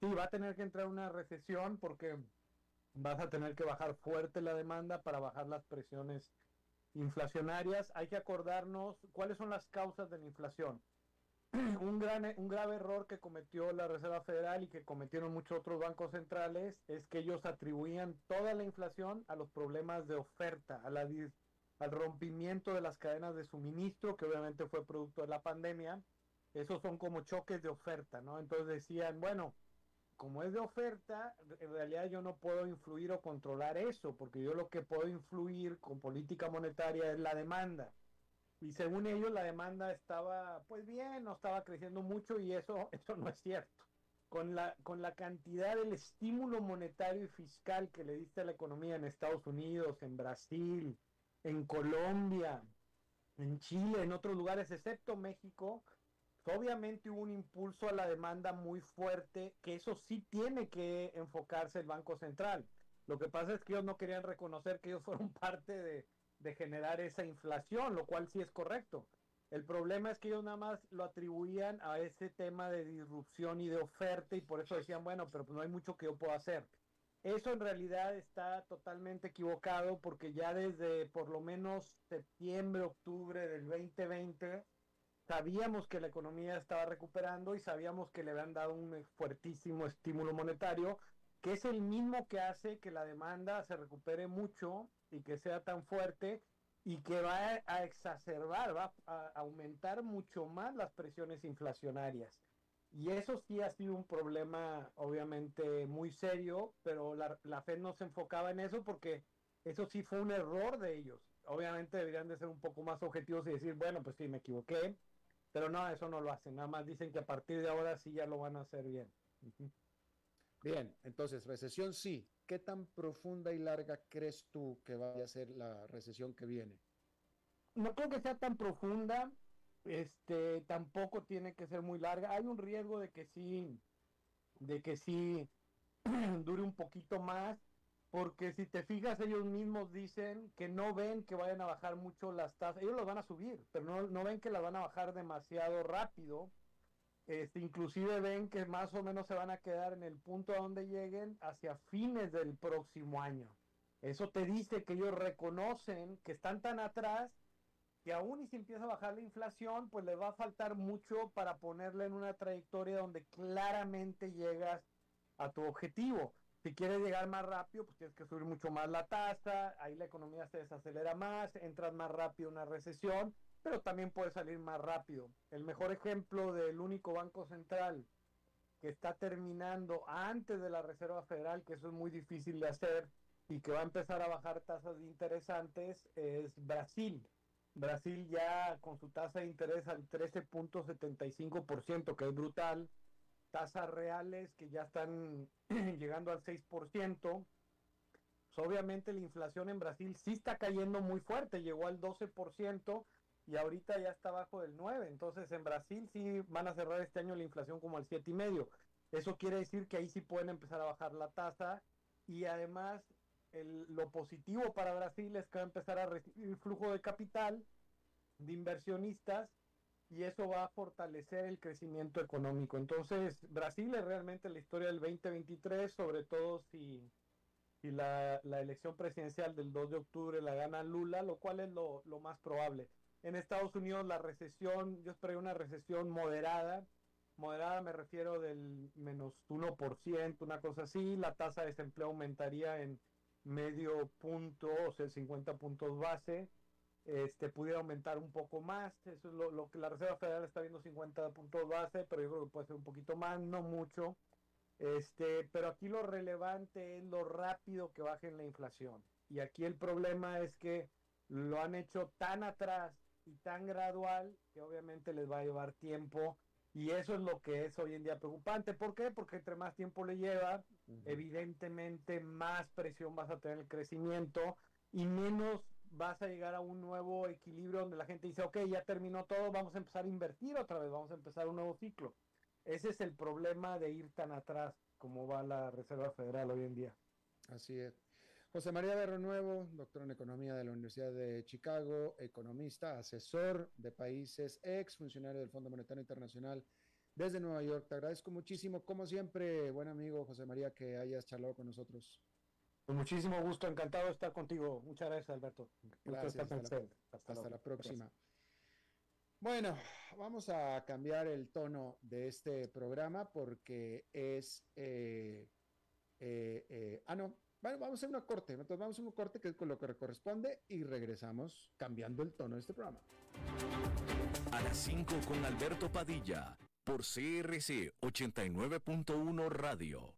Sí, va a tener que entrar una recesión porque vas a tener que bajar fuerte la demanda para bajar las presiones inflacionarias. Hay que acordarnos cuáles son las causas de la inflación. un, gran, un grave error que cometió la Reserva Federal y que cometieron muchos otros bancos centrales es que ellos atribuían toda la inflación a los problemas de oferta, a la, al rompimiento de las cadenas de suministro, que obviamente fue producto de la pandemia. Esos son como choques de oferta, ¿no? Entonces decían, bueno, como es de oferta, en realidad yo no puedo influir o controlar eso, porque yo lo que puedo influir con política monetaria es la demanda. Y según ellos la demanda estaba pues bien, no estaba creciendo mucho y eso, eso no es cierto. Con la, con la cantidad del estímulo monetario y fiscal que le diste a la economía en Estados Unidos, en Brasil, en Colombia, en Chile, en otros lugares, excepto México, obviamente hubo un impulso a la demanda muy fuerte, que eso sí tiene que enfocarse el Banco Central. Lo que pasa es que ellos no querían reconocer que ellos fueron parte de, de generar esa inflación, lo cual sí es correcto. El problema es que ellos nada más lo atribuían a ese tema de disrupción y de oferta y por eso decían, bueno, pero no hay mucho que yo pueda hacer. Eso en realidad está totalmente equivocado porque ya desde por lo menos septiembre, octubre del 2020 sabíamos que la economía estaba recuperando y sabíamos que le habían dado un fuertísimo estímulo monetario, que es el mismo que hace que la demanda se recupere mucho y que sea tan fuerte y que va a exacerbar, va a aumentar mucho más las presiones inflacionarias. Y eso sí ha sido un problema obviamente muy serio, pero la, la Fed no se enfocaba en eso porque eso sí fue un error de ellos. Obviamente deberían de ser un poco más objetivos y decir, bueno, pues sí, me equivoqué, pero no, eso no lo hacen. Nada más dicen que a partir de ahora sí ya lo van a hacer bien. Bien, entonces, recesión sí. ¿Qué tan profunda y larga crees tú que vaya a ser la recesión que viene? No creo que sea tan profunda, este, tampoco tiene que ser muy larga. Hay un riesgo de que sí, de que sí dure un poquito más, porque si te fijas, ellos mismos dicen que no ven que vayan a bajar mucho las tasas. Ellos las van a subir, pero no, no ven que las van a bajar demasiado rápido este, inclusive ven que más o menos se van a quedar en el punto a donde lleguen hacia fines del próximo año. Eso te dice que ellos reconocen que están tan atrás que aún si empieza a bajar la inflación, pues les va a faltar mucho para ponerle en una trayectoria donde claramente llegas a tu objetivo. Si quieres llegar más rápido, pues tienes que subir mucho más la tasa, ahí la economía se desacelera más, entras más rápido en una recesión pero también puede salir más rápido. El mejor ejemplo del único banco central que está terminando antes de la Reserva Federal, que eso es muy difícil de hacer y que va a empezar a bajar tasas interesantes, es Brasil. Brasil ya con su tasa de interés al 13.75%, que es brutal, tasas reales que ya están llegando al 6%. Pues obviamente la inflación en Brasil sí está cayendo muy fuerte, llegó al 12%, y ahorita ya está bajo del 9. Entonces en Brasil sí van a cerrar este año la inflación como al 7,5. Eso quiere decir que ahí sí pueden empezar a bajar la tasa y además lo positivo para Brasil es que va a empezar a recibir flujo de capital de inversionistas y eso va a fortalecer el crecimiento económico. Entonces, Brasil es realmente la historia del 2023, sobre todo si, si la, elección presidencial del 2 de octubre la gana Lula, lo cual es lo, lo más probable. En Estados Unidos la recesión, yo espero una recesión moderada. Moderada me refiero del menos 1%, una cosa así. La tasa de desempleo aumentaría en medio punto, o sea, 50 puntos base. Este, pudiera aumentar un poco más. Eso es lo, que la Reserva Federal está viendo 50 puntos base, pero yo creo que puede ser un poquito más, no mucho. Este, pero aquí lo relevante es lo rápido que baje la inflación. Y aquí el problema es que lo han hecho tan atrás y tan gradual que obviamente les va a llevar tiempo y eso es lo que es hoy en día preocupante. ¿Por qué? Porque entre más tiempo le lleva, evidentemente más presión vas a tener el crecimiento y menos vas a llegar a un nuevo equilibrio donde la gente dice, ok, ya terminó todo, vamos a empezar a invertir otra vez, vamos a empezar un nuevo ciclo. Ese es el problema de ir tan atrás como va la Reserva Federal hoy en día. Así es. José María Berro Nuevo, doctor en Economía de la Universidad de Chicago, economista, asesor de países, ex funcionario del Fondo Monetario Internacional desde Nueva York. Te agradezco muchísimo, como siempre, buen amigo José María, que hayas charlado con nosotros. Con muchísimo gusto, encantado de estar contigo. Muchas gracias, Alberto. Gracias, hasta, la, hasta, hasta la, próxima. Bueno, vamos a cambiar el tono de este programa porque es... Eh, eh, eh, ah, no, bueno, vamos a hacer una corte, entonces vamos a un corte que es con lo que corresponde y regresamos cambiando el tono de este programa. A las 5 con Alberto Padilla, por CRC 89.1 Radio.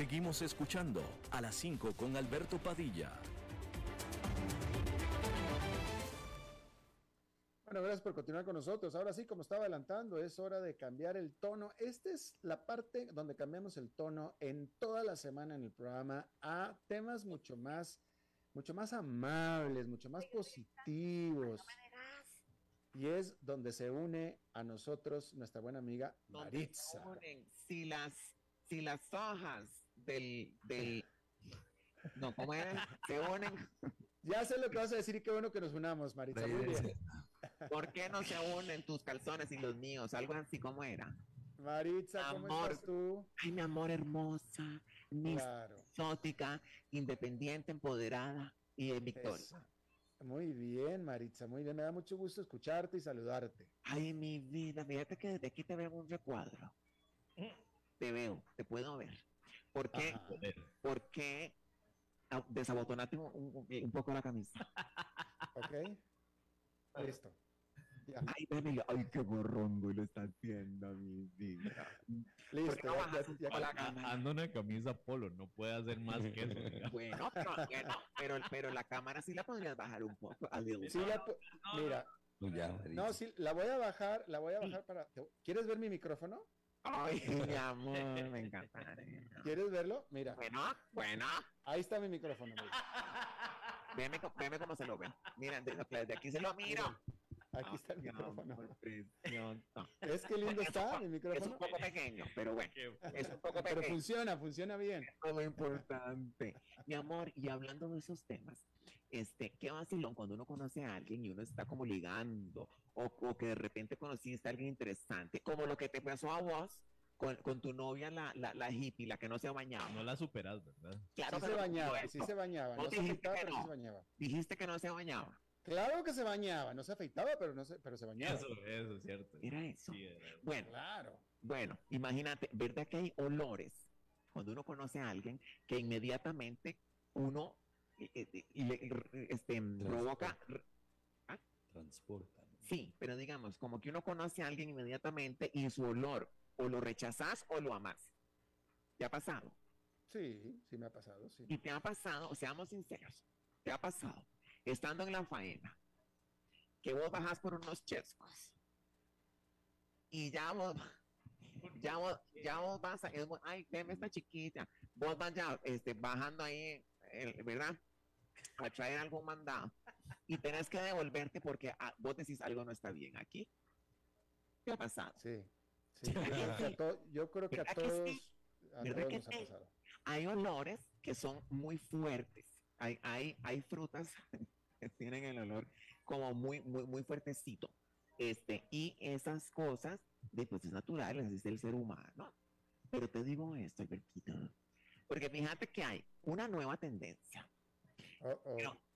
Seguimos escuchando a las 5 con Alberto Padilla. Bueno, gracias por continuar con nosotros. Ahora sí, como estaba adelantando, es hora de cambiar el tono. Esta es la parte donde cambiamos el tono en toda la semana en el programa a temas mucho más, mucho más amables, mucho más positivos. Y es donde se une a nosotros nuestra buena amiga Maritza. Si las, si las hojas del, del, no, ¿cómo era? Se unen. Ya sé lo que vas a decir y qué bueno que nos unamos, Maritza. Muy bien. ¿Por qué no se unen tus calzones y los míos? Algo así como era. Maritza, ¿cómo amor. estás tú? Ay, mi amor hermosa, claro. exótica, independiente, empoderada y en victoria. Muy bien, Maritza, muy bien. Me da mucho gusto escucharte y saludarte. Ay, mi vida, fíjate que desde aquí te veo un recuadro. Te veo, te puedo ver. ¿Por qué? ¿Por qué desabotonaste un, un, poco la camisa? ok. Listo. Ay, bebé, ay, qué borrongo lo está haciendo mi vida. Listo. Ya, ya, ya, Ando una camisa polo, no puede hacer más que eso. bueno, pero, bueno, pero, pero la cámara sí la podrías bajar un poco. Sí la, mira. No, sí, la voy a bajar, la voy a bajar para. ¿Quieres ver mi micrófono? Ay, mi amor, me encanta. ¿Quieres verlo? Mira. Bueno, bueno. Ahí está mi micrófono. Veme, veme cómo se lo ve. Mira, desde aquí se lo miro. Aquí está el micrófono. ¿Es que lindo está mi micrófono? Es un poco pequeño, pero bueno. Es un poco pequeño. Pero funciona, funciona bien. Es muy importante. Mi amor, y hablando de esos temas, este, qué vacilón cuando uno conoce a alguien y uno está como ligando, o, que de repente conociste a alguien interesante, como lo que te pasó a vos con, con tu novia, la, la, la, hippie, la que no se bañaba. No la superas, ¿verdad? Claro, sí se bañaba, sí se bañaba. No, se afeitaba, pero no. se bañaba. Dijiste que no se bañaba. Claro que se bañaba, no se afeitaba, pero no se, pero se bañaba. Eso, eso es cierto. Era eso. Sí, era... Bueno, claro. Bueno, imagínate, ¿verdad que hay olores? Cuando uno conoce a alguien que inmediatamente uno este, provoca... ¿Ah? Transporta. Sí, pero digamos, como que uno conoce a alguien inmediatamente y su olor, o lo rechazas o lo amas. ¿Te ha pasado? Sí, sí me ha pasado, sí. Y te ha pasado, seamos sinceros, te ha pasado, estando en la faena, que vos bajas por unos chescos y ya vos, ya vos, ya vos vas, a, ay, veme esta chiquita, vos vas ya este, bajando ahí, ¿verdad? A traer algún mandado y tenés que devolverte porque ah, vos decís algo no está bien aquí. ¿Te ha pasado? Sí. sí. Yo, creo que a to- yo creo que a ¿Verdad que todos, sí? a ¿Verdad todos que nos ha pasado. Hay olores que son muy fuertes. Hay, hay, hay frutas que tienen el olor como muy, muy, muy fuertecito. Este, y esas cosas, después es natural, es el ser humano. Pero te digo esto, Albertito, porque fíjate que hay una nueva tendencia.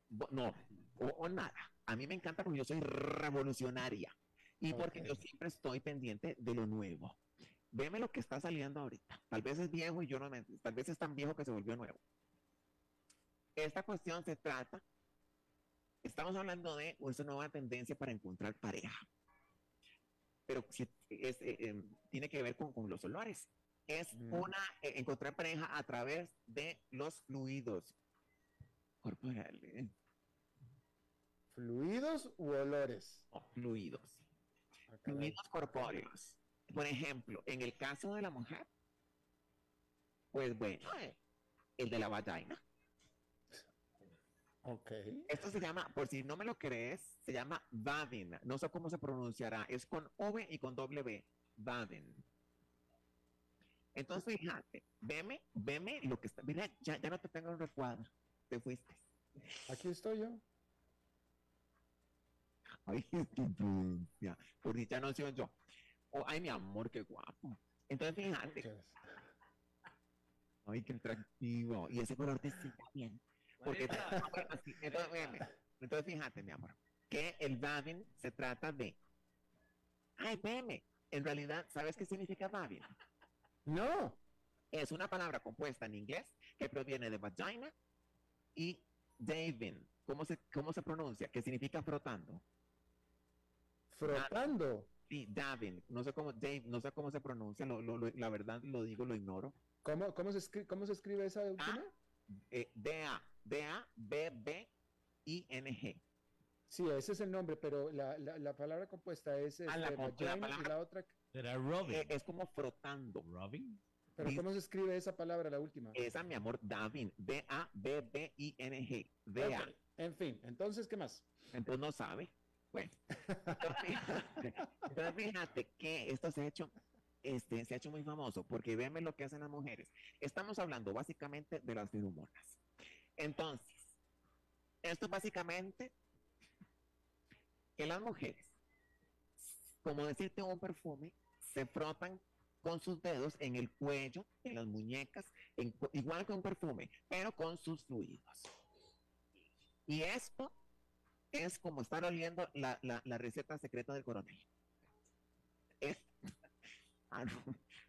Bo- no, o, o nada. A mí me encanta porque yo soy revolucionaria y porque Ok. yo siempre estoy pendiente de lo nuevo. Veme lo que está saliendo ahorita. Tal vez es viejo y yo no me... Tal vez es tan viejo que se volvió nuevo. Esta cuestión se trata... Estamos hablando de esa nueva tendencia para encontrar pareja. Pero si es, eh, em, tiene que ver con, con los olores. Es Mm. una... eh, encontrar pareja a través de los fluidos corporales. ¿Fluidos u olores? fluidos. Ah. Fluidos corpóreos. Por ejemplo, en el caso de la mujer, pues bueno, eh, el de la vagina. Ok. Esto se llama, por si no me lo crees, se llama Vavin. No sé cómo se pronunciará. Es con V y con W. Vavin. Entonces, fíjate, veme, veme lo que está. Mira, ya, ya no te tengo en el recuadro. Te fuiste. Aquí estoy yo. Ay, qué imprudencia. Por no soy yo. Oh, ay, mi amor, qué guapo. Entonces, fíjate. Ay, qué atractivo. Y ese color te sienta bien. Porque así, entonces, fíjate, mi amor, que el Babin se trata de. Ay, veme. En realidad, ¿sabes qué significa Babin? No. Es una palabra compuesta en inglés que proviene de vagina y Davin. ¿Cómo se, cómo se pronuncia? Que significa frotando. Frotando. Sí, Davin. No sé cómo, Dave, no sé cómo se pronuncia. lo- lo- lo- la verdad lo digo, lo ignoro. ¿Cómo, cómo, se, escri- ¿Cómo se escribe esa última? Eh, D-A, D-A-B-B-I-N-G. Sí, ese es el nombre, pero la, la, la palabra compuesta es Ah, la este, com- la vagina y palabra- la otra. Será Robin. Eh, es como frotando. Robin. Pero ¿cómo se escribe esa palabra, la última? Esa, mi amor, Davin. D-A-B-B-I-N-G. D-A. Ok, En fin, entonces, ¿qué más? Entonces no sabe. Bueno. Entonces, fíjate, entonces, fíjate que esto se ha hecho, este, se ha hecho muy famoso porque véanme lo que hacen las mujeres. Estamos hablando básicamente de las feromonas. Entonces, esto básicamente que las mujeres, como decirte un perfume, se frotan con sus dedos en el cuello, en las muñecas, en igual que un perfume, pero con sus fluidos. Y esto es como estar oliendo la, la- la receta secreta del coronel. Es, Al-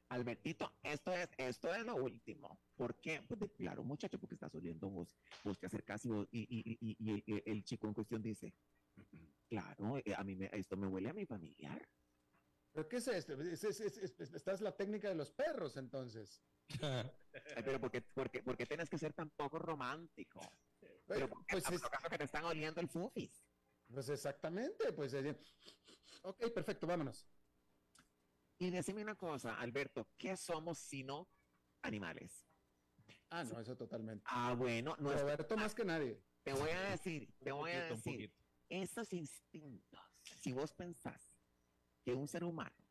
Albertito, esto es, esto es lo último. ¿Por qué? Pues de- claro, muchacho, porque estás oliendo vos, vos te acercas y, vos- y, y- y- y el, el chico en cuestión dice, claro, eh, a mí me, esto me huele a mi familiar. ¿Pero qué es esto? Es- es- es- es- es- esta es la técnica de los perros, entonces. Ay, pero ¿por qué, por qué- por qué tienes que ser tan poco romántico? Pero ¿por qué pues, es- caso que te están oliendo el fufis. pues exactamente, pues. eh, Ok, perfecto, vámonos. Y decime una cosa, Alberto, ¿qué somos sino animales? Ah, no, eso totalmente. Ah, bueno, no es- Roberto más que nadie. te voy a decir, te voy a decir, esos instintos, si vos pensás que un ser humano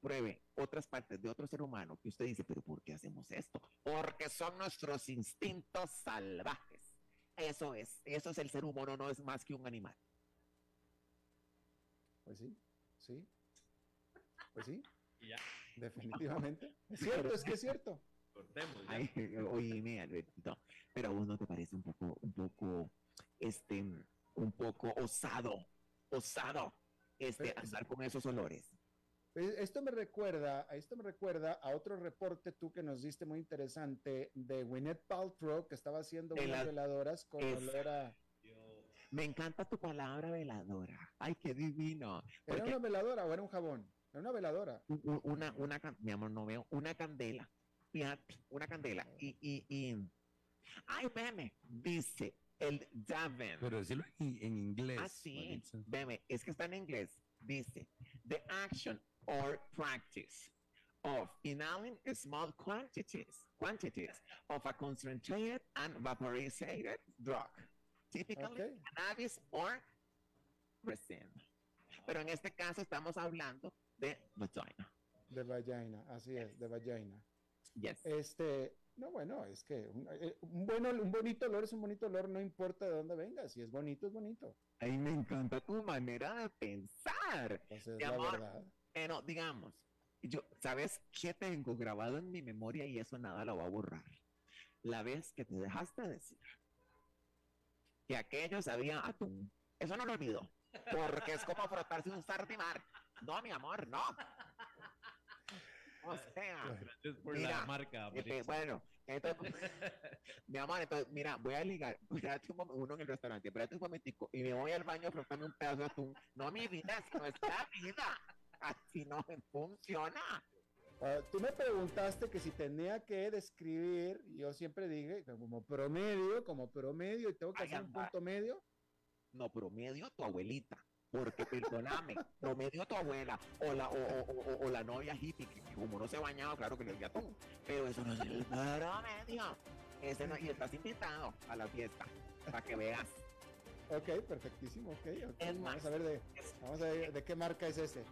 pruebe otras partes de otro ser humano, que usted dice, pero ¿por qué hacemos esto? Porque son nuestros instintos salvajes. Eso es, eso es el ser humano, no es más que un animal. Pues sí, sí. Pues sí, ya, definitivamente. Es cierto, es que es cierto. cortemos. ya. Ay, oíme, Albertito, pero a vos no te parece un poco, un poco, este, un poco osado, osado, este, Pero- andar con esos olores. Eh, Esto me recuerda, esto me recuerda a otro reporte tú que nos diste muy interesante de Gwyneth Paltrow que estaba haciendo De unas las- veladoras con olor a... Me encanta tu palabra veladora. Ay, qué divino. ¿Era Porque una veladora o era un jabón? Era una veladora. una, una, mi amor, no veo, una candela. Fíjate, una candela. Y, y, y, ay, veme, dice el Daven. Pero decirlo en, en inglés. Ah, sí, veme, es que está en inglés. Dice, the action or practice of inhaling small quantities, quantities of a concentrated and vaporized drug, typically cannabis or resin. Pero en este caso estamos hablando de vagina. De vagina, así es, de vagina. Yes. Este, no, bueno, es que un, eh, un un bonito olor es un bonito olor, no importa de dónde venga, si es bonito, es bonito. Ay, me encanta tu manera de pensar. Es Mi la amor, verdad. Pero digamos, yo, ¿sabes qué tengo grabado en mi memoria y eso nada lo va a borrar? La vez que te dejaste decir que aquello sabía atún. Eso no lo olvido. Porque es como frotarse un sardimar. No, mi amor, no. O sea, Gracias por Mira, la marca. este, bueno, entonces, mi amor, entonces, mira, voy a ligar, espérate un mom- uno en el restaurante, espérate un momentico, y me voy al baño a frotarme un pedazo de atún. No, mi vida, eso es la vida. Así no funciona. Ah, tú me preguntaste que si tenía que describir, yo siempre dije, como promedio, como promedio, y tengo que Ay, hacer un punto medio. No, promedio tu abuelita. Porque perdóname, promedio tu abuela o la, o, o- o- o la novia hippie, que como no se bañaba, claro que le dio atún. Pero eso no es el promedio. Ese no- y estás invitado a la fiesta para que veas. Ok, perfectísimo, ok. ok. Es Vamos más, a ver de, vamos a ver de qué marca es ese.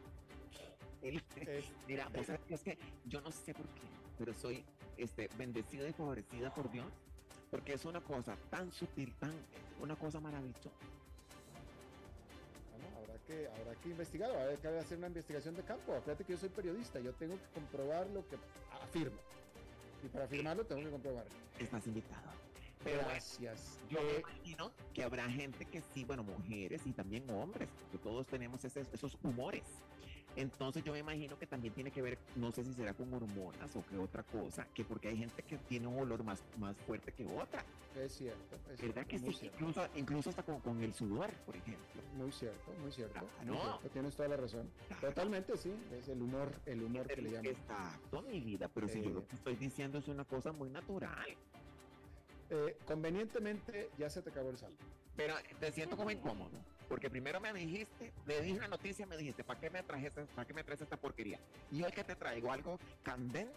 el- Es- mira, es que yo no sé por qué, pero soy este, bendecida y favorecida por Dios. Porque es una cosa tan sutil, tan, una cosa maravillosa. Que, habrá que investigar, habrá que hacer una investigación de campo. Acuérdate que yo soy periodista, yo tengo que comprobar lo que afirmo. Y para afirmarlo tengo que comprobarlo. Estás invitado. Pero Gracias. Yo me Eh, imagino que habrá gente que sí, bueno, mujeres y también hombres, porque todos tenemos ese- esos humores. Entonces yo me imagino que también tiene que ver, no sé si será con hormonas o qué otra cosa, que porque hay gente que tiene un olor más, más fuerte que otra. es cierto, es ¿Verdad cierto, que sí? cierto. Incluso, incluso hasta con, con el sudor, por ejemplo. Muy cierto, muy cierto. Muy cierto, Tienes toda la razón. Totalmente, sí. Es el humor, el humor que le llaman. Exacto, mi vida, pero si yo Eh. lo que estoy diciendo es una cosa muy natural. Eh, convenientemente ya se te acabó el saldo. Pero te siento como incómodo. Porque primero me dijiste, le dije una noticia, me dijiste, ¿para qué me traes para qué me traes esta porquería? Y hoy que te traigo algo candente,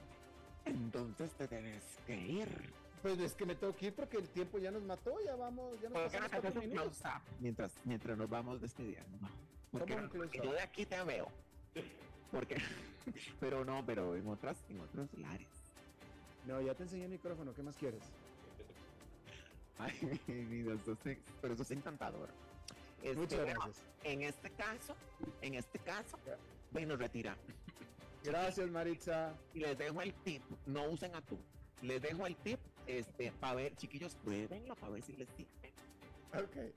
entonces te tienes que ir. Pues es que me tengo que ir porque el tiempo ya nos mató, ya vamos, ya nos ¿Por qué no pasamos un minutos. close-up mientras, mientras nos vamos despidiendo? Porque, ¿Cómo un no? Porque yo de aquí te veo. Porque, pero no, pero en otras, en otros lares. No, ya te enseñé el micrófono, ¿qué más quieres? Ay, mi vida, pero eso es encantador. Este, Muchas bueno, gracias. En este caso, en este caso, bueno, retira. Gracias, Maritza. Y les dejo el tip, no usen atún. Les dejo el tip, este, para ver, chiquillos, pruébenlo para ver si les sirve. Ok.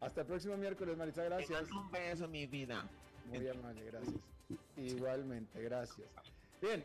Hasta el próximo miércoles, Maritza, gracias. Un beso, mi vida. Muy amable, gracias. Igualmente, gracias. Bien,